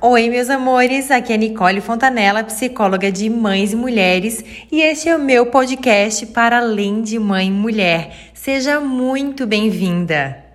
Oi, meus amores, aqui é Nicole Fontanella, psicóloga de mães e mulheres, e este é o meu podcast para além de mãe e mulher. Seja muito bem-vinda!